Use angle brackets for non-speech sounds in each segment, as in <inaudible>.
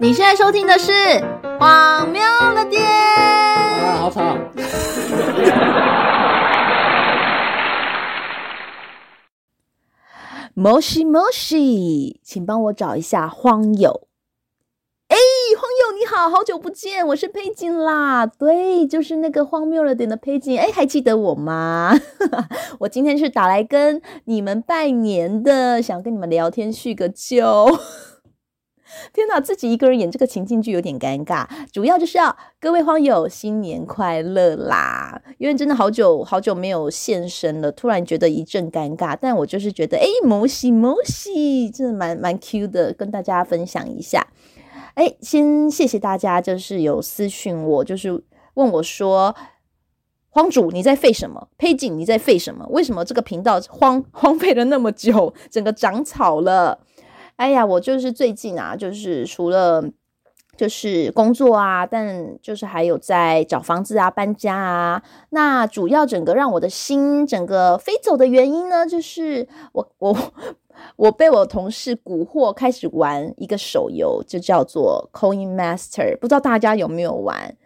你现在收听的是《荒谬了点》啊，好吵！摩西摩西，请帮我找一下荒友。哎，荒友你好，好久不见，我是佩锦啦。对，就是那个荒谬了点的佩锦。哎，还记得我吗？<laughs> 我今天是打来跟你们拜年的，想跟你们聊天叙个旧。天哪，自己一个人演这个情境剧有点尴尬。主要就是要各位荒友新年快乐啦！因为真的好久好久没有现身了，突然觉得一阵尴尬。但我就是觉得，哎，摩西摩西，真的蛮蛮 Q 的，跟大家分享一下。哎，先谢谢大家，就是有私讯我，就是问我说，荒主你在废什么？佩锦你在废什么？为什么这个频道荒荒废了那么久，整个长草了？哎呀，我就是最近啊，就是除了就是工作啊，但就是还有在找房子啊、搬家啊。那主要整个让我的心整个飞走的原因呢，就是我我我被我同事蛊惑，开始玩一个手游，就叫做 Coin Master。不知道大家有没有玩？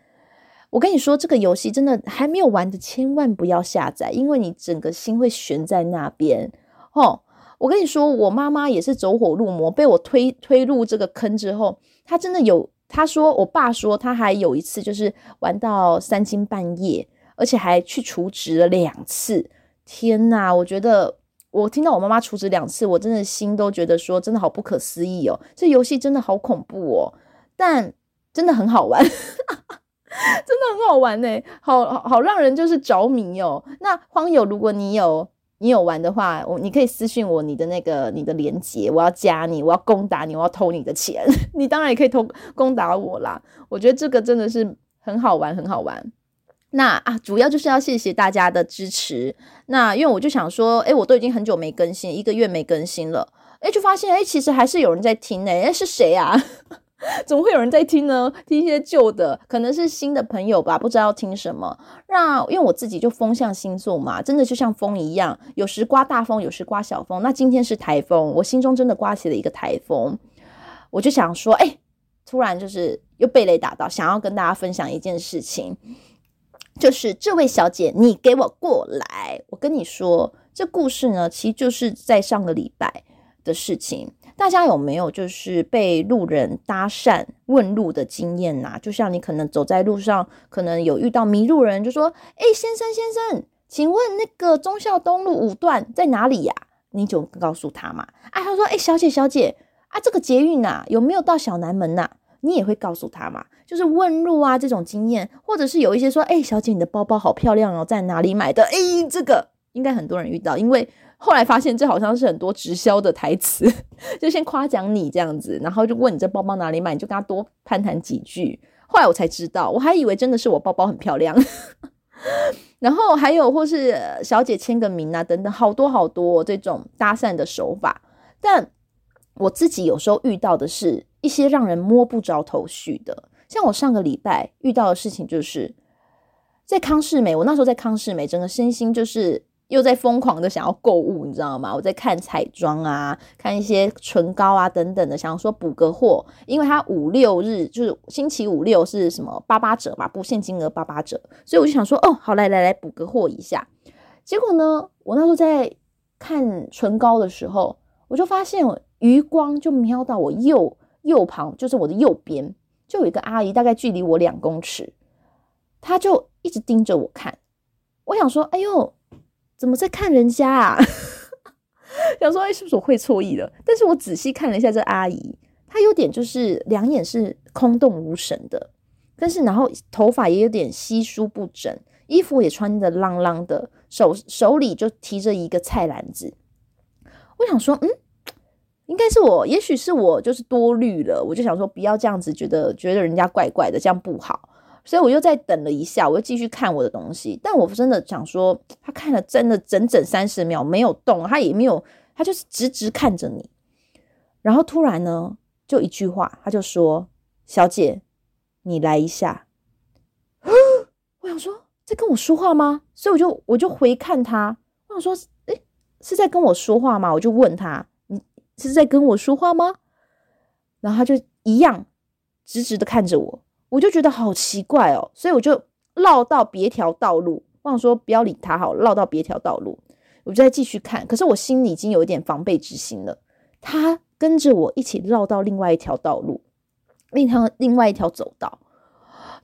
我跟你说，这个游戏真的还没有玩的，千万不要下载，因为你整个心会悬在那边哦。我跟你说，我妈妈也是走火入魔，被我推推入这个坑之后，她真的有。她说，我爸说，他还有一次就是玩到三更半夜，而且还去除职了两次。天哪！我觉得我听到我妈妈除职两次，我真的心都觉得说，真的好不可思议哦。这游戏真的好恐怖哦，但真的很好玩，<laughs> 真的很好玩呢，好好好让人就是着迷哦。那荒友，如果你有。你有玩的话，我你可以私信我你的那个你的连接，我要加你，我要攻打你，我要偷你的钱。<laughs> 你当然也可以偷攻打我啦。我觉得这个真的是很好玩，很好玩。那啊，主要就是要谢谢大家的支持。那因为我就想说，诶，我都已经很久没更新，一个月没更新了，诶，就发现诶，其实还是有人在听呢。诶，是谁啊？<laughs> 怎么会有人在听呢？听一些旧的，可能是新的朋友吧，不知道听什么。那因为我自己就风向星座嘛，真的就像风一样，有时刮大风，有时刮小风。那今天是台风，我心中真的刮起了一个台风。我就想说，哎，突然就是又被雷打到，想要跟大家分享一件事情，就是这位小姐，你给我过来。我跟你说，这故事呢，其实就是在上个礼拜的事情。大家有没有就是被路人搭讪问路的经验呐？就像你可能走在路上，可能有遇到迷路人，就说：“哎，先生先生，请问那个忠孝东路五段在哪里呀？”你就告诉他嘛。啊，他说：“哎，小姐小姐啊，这个捷运呐，有没有到小南门呐？”你也会告诉他嘛。就是问路啊这种经验，或者是有一些说：“哎，小姐，你的包包好漂亮哦，在哪里买的？”哎，这个应该很多人遇到，因为。后来发现这好像是很多直销的台词，就先夸奖你这样子，然后就问你这包包哪里买，你就跟他多攀谈几句。后来我才知道，我还以为真的是我包包很漂亮。<laughs> 然后还有或是小姐签个名啊等等，好多好多这种搭讪的手法。但我自己有时候遇到的是一些让人摸不着头绪的，像我上个礼拜遇到的事情，就是在康世美，我那时候在康世美，整个身心就是。又在疯狂的想要购物，你知道吗？我在看彩妆啊，看一些唇膏啊等等的，想说补个货，因为它五六日就是星期五六是什么八八折嘛，不限金额八八折，所以我就想说，哦，好，来来来补个货一下。结果呢，我那时候在看唇膏的时候，我就发现余光就瞄到我右右旁，就是我的右边，就有一个阿姨，大概距离我两公尺，她就一直盯着我看。我想说，哎呦。怎么在看人家啊？<laughs> 想说，哎，是不是我会错意了？但是我仔细看了一下这阿姨，她有点就是两眼是空洞无神的，但是然后头发也有点稀疏不整，衣服也穿得浪浪的，手手里就提着一个菜篮子。我想说，嗯，应该是我，也许是我就是多虑了，我就想说不要这样子，觉得觉得人家怪怪的，这样不好。所以我又再等了一下，我又继续看我的东西。但我真的想说，他看了真的整整三十秒没有动，他也没有，他就是直直看着你。然后突然呢，就一句话，他就说：“小姐，你来一下。<gasps> ”我想说，在跟我说话吗？所以我就我就回看他，我想说，诶，是在跟我说话吗？我就问他：“你是在跟我说话吗？”然后他就一样。直直的看着我，我就觉得好奇怪哦，所以我就绕到别条道路，我想说不要理他好，绕到别条道路，我就再继续看。可是我心里已经有一点防备之心了，他跟着我一起绕到另外一条道路，另一条另外一条走道，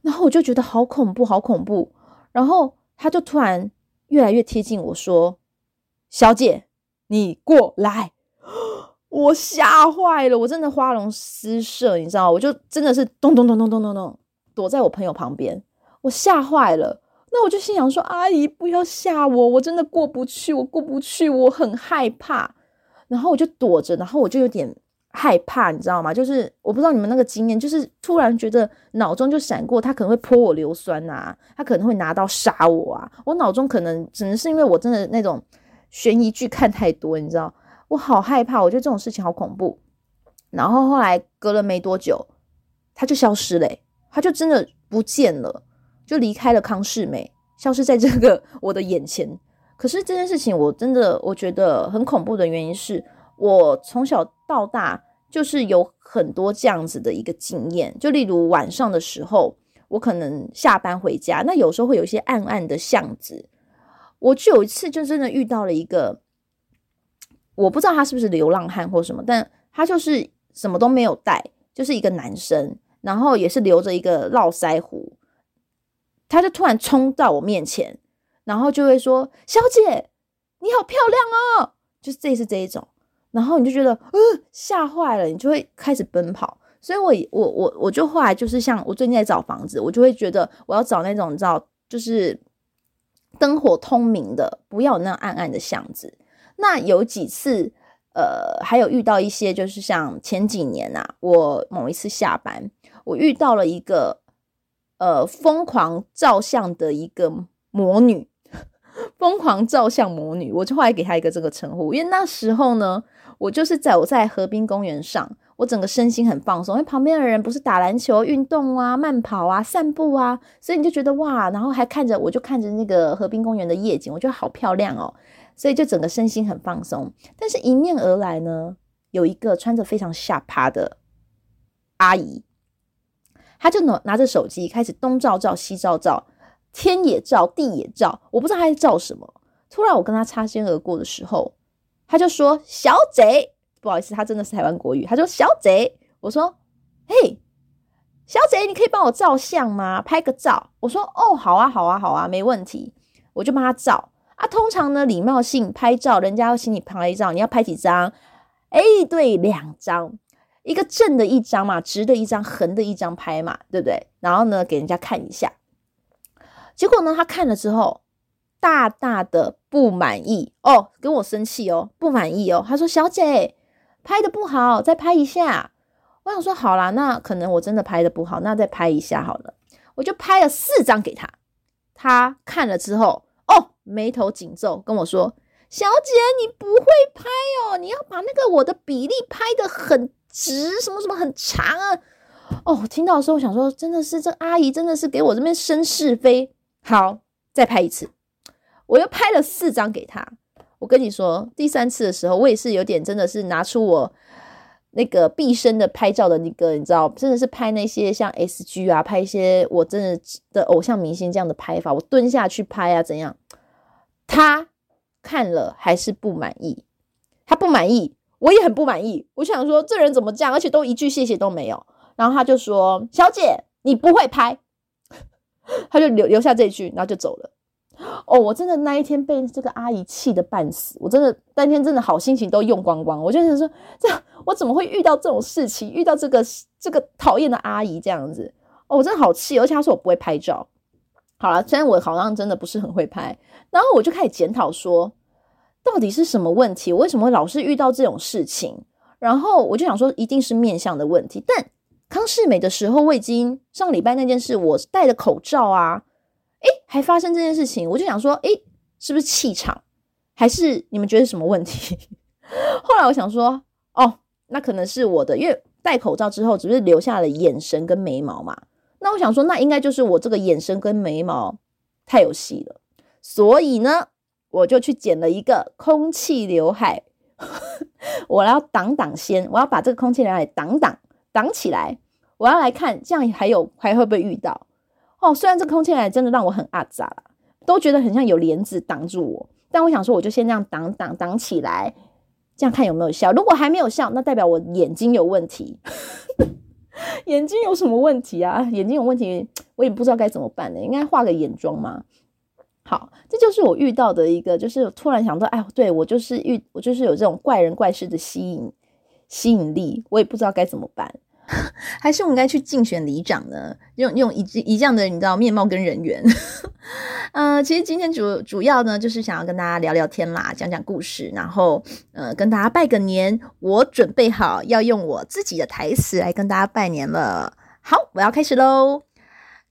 然后我就觉得好恐怖，好恐怖。然后他就突然越来越贴近我说：“小姐，你过来。”我吓坏了，我真的花容失色，你知道，我就真的是咚咚咚咚咚咚咚躲在我朋友旁边，我吓坏了。那我就心想说：“阿姨，不要吓我，我真的过不去，我过不去，我很害怕。”然后我就躲着，然后我就有点害怕，你知道吗？就是我不知道你们那个经验，就是突然觉得脑中就闪过，他可能会泼我硫酸呐、啊，他可能会拿刀杀我啊。我脑中可能只能是因为我真的那种悬疑剧看太多，你知道。我好害怕，我觉得这种事情好恐怖。然后后来隔了没多久，他就消失了，他就真的不见了，就离开了康世美，消失在这个 <laughs> 我的眼前。可是这件事情我真的我觉得很恐怖的原因是，我从小到大就是有很多这样子的一个经验，就例如晚上的时候，我可能下班回家，那有时候会有一些暗暗的巷子，我就有一次就真的遇到了一个。我不知道他是不是流浪汉或什么，但他就是什么都没有带，就是一个男生，然后也是留着一个络腮胡，他就突然冲到我面前，然后就会说：“小姐，你好漂亮哦！”就是这是这一种，然后你就觉得呃吓坏了，你就会开始奔跑。所以我我我我就后来就是像我最近在找房子，我就会觉得我要找那种你知道，就是灯火通明的，不要有那暗暗的巷子。那有几次，呃，还有遇到一些，就是像前几年啊，我某一次下班，我遇到了一个，呃，疯狂照相的一个魔女，<laughs> 疯狂照相魔女，我就后来给她一个这个称呼，因为那时候呢，我就是在我在河滨公园上，我整个身心很放松，因为旁边的人不是打篮球、运动啊、慢跑啊、散步啊，所以你就觉得哇，然后还看着，我就看着那个河滨公园的夜景，我觉得好漂亮哦。所以就整个身心很放松，但是迎面而来呢，有一个穿着非常下趴的阿姨，她就拿拿着手机开始东照照西照照，天也照地也照，我不知道她在照什么。突然我跟她擦肩而过的时候，她就说：“小贼，不好意思，她真的是台湾国语。”她说：“小贼。”我说：“嘿，小贼，你可以帮我照相吗？拍个照。”我说：“哦，好啊，好啊，好啊，没问题。”我就帮她照。啊，通常呢，礼貌性拍照，人家要请你拍照，你要拍几张？哎，对，两张，一个正的一张嘛，直的一张，横的一张拍嘛，对不对？然后呢，给人家看一下。结果呢，他看了之后，大大的不满意哦，跟我生气哦，不满意哦。他说：“小姐，拍的不好，再拍一下。”我想说，好啦，那可能我真的拍的不好，那再拍一下好了。我就拍了四张给他，他看了之后。哦眉头紧皱，跟我说：“小姐，你不会拍哦，你要把那个我的比例拍得很直，什么什么很长啊。”哦，听到的时候，我想说，真的是这阿姨，真的是给我这边生是非。好，再拍一次，我又拍了四张给她。我跟你说，第三次的时候，我也是有点，真的是拿出我那个毕生的拍照的那个，你知道，真的是拍那些像 SG 啊，拍一些我真的的偶像明星这样的拍法，我蹲下去拍啊，怎样？他看了还是不满意，他不满意，我也很不满意。我想说，这人怎么这样，而且都一句谢谢都没有。然后他就说：“小姐，你不会拍。” <laughs> 他就留留下这一句，然后就走了。哦，我真的那一天被这个阿姨气得半死，我真的当天真的好心情都用光光。我就想说，这我怎么会遇到这种事情，遇到这个这个讨厌的阿姨这样子？哦，我真的好气，而且她说我不会拍照。好了，虽然我好像真的不是很会拍，然后我就开始检讨说，到底是什么问题？我为什么会老是遇到这种事情？然后我就想说，一定是面相的问题。但康世美的时候，我已经上礼拜那件事，我戴着口罩啊，还发生这件事情，我就想说，诶，是不是气场？还是你们觉得什么问题？<laughs> 后来我想说，哦，那可能是我的，因为戴口罩之后，只是留下了眼神跟眉毛嘛。那我想说，那应该就是我这个眼神跟眉毛太有戏了，所以呢，我就去剪了一个空气刘海，<laughs> 我要挡挡先，我要把这个空气刘海挡挡挡起来。我我要来看，这样还有还会不会遇到？哦，虽然这空气来真的让我很阿杂啦，都觉得很像有帘子挡住我，但我想说，我就先这样挡挡挡起来，这样看有没有效。如果还没有效，那代表我眼睛有问题。<laughs> 眼睛有什么问题啊？眼睛有问题，我也不知道该怎么办呢。应该画个眼妆吗？好，这就是我遇到的一个，就是突然想到，哎，对，我就是遇，我就是有这种怪人怪事的吸引吸引力，我也不知道该怎么办。<laughs> 还是我们该去竞选里长呢？用用一一样的你知道面貌跟人缘。<laughs> 呃，其实今天主主要呢，就是想要跟大家聊聊天啦，讲讲故事，然后呃跟大家拜个年。我准备好要用我自己的台词来跟大家拜年了。好，我要开始喽。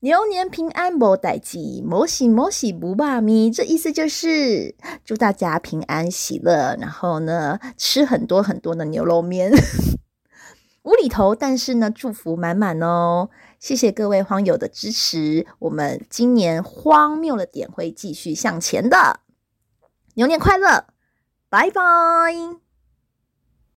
牛年平安莫代志，摩西摩西不爸咪。这意思就是祝大家平安喜乐，然后呢吃很多很多的牛肉面。无厘头，但是呢，祝福满满哦！谢谢各位荒友的支持，我们今年荒谬的点会继续向前的，牛年快乐，拜拜。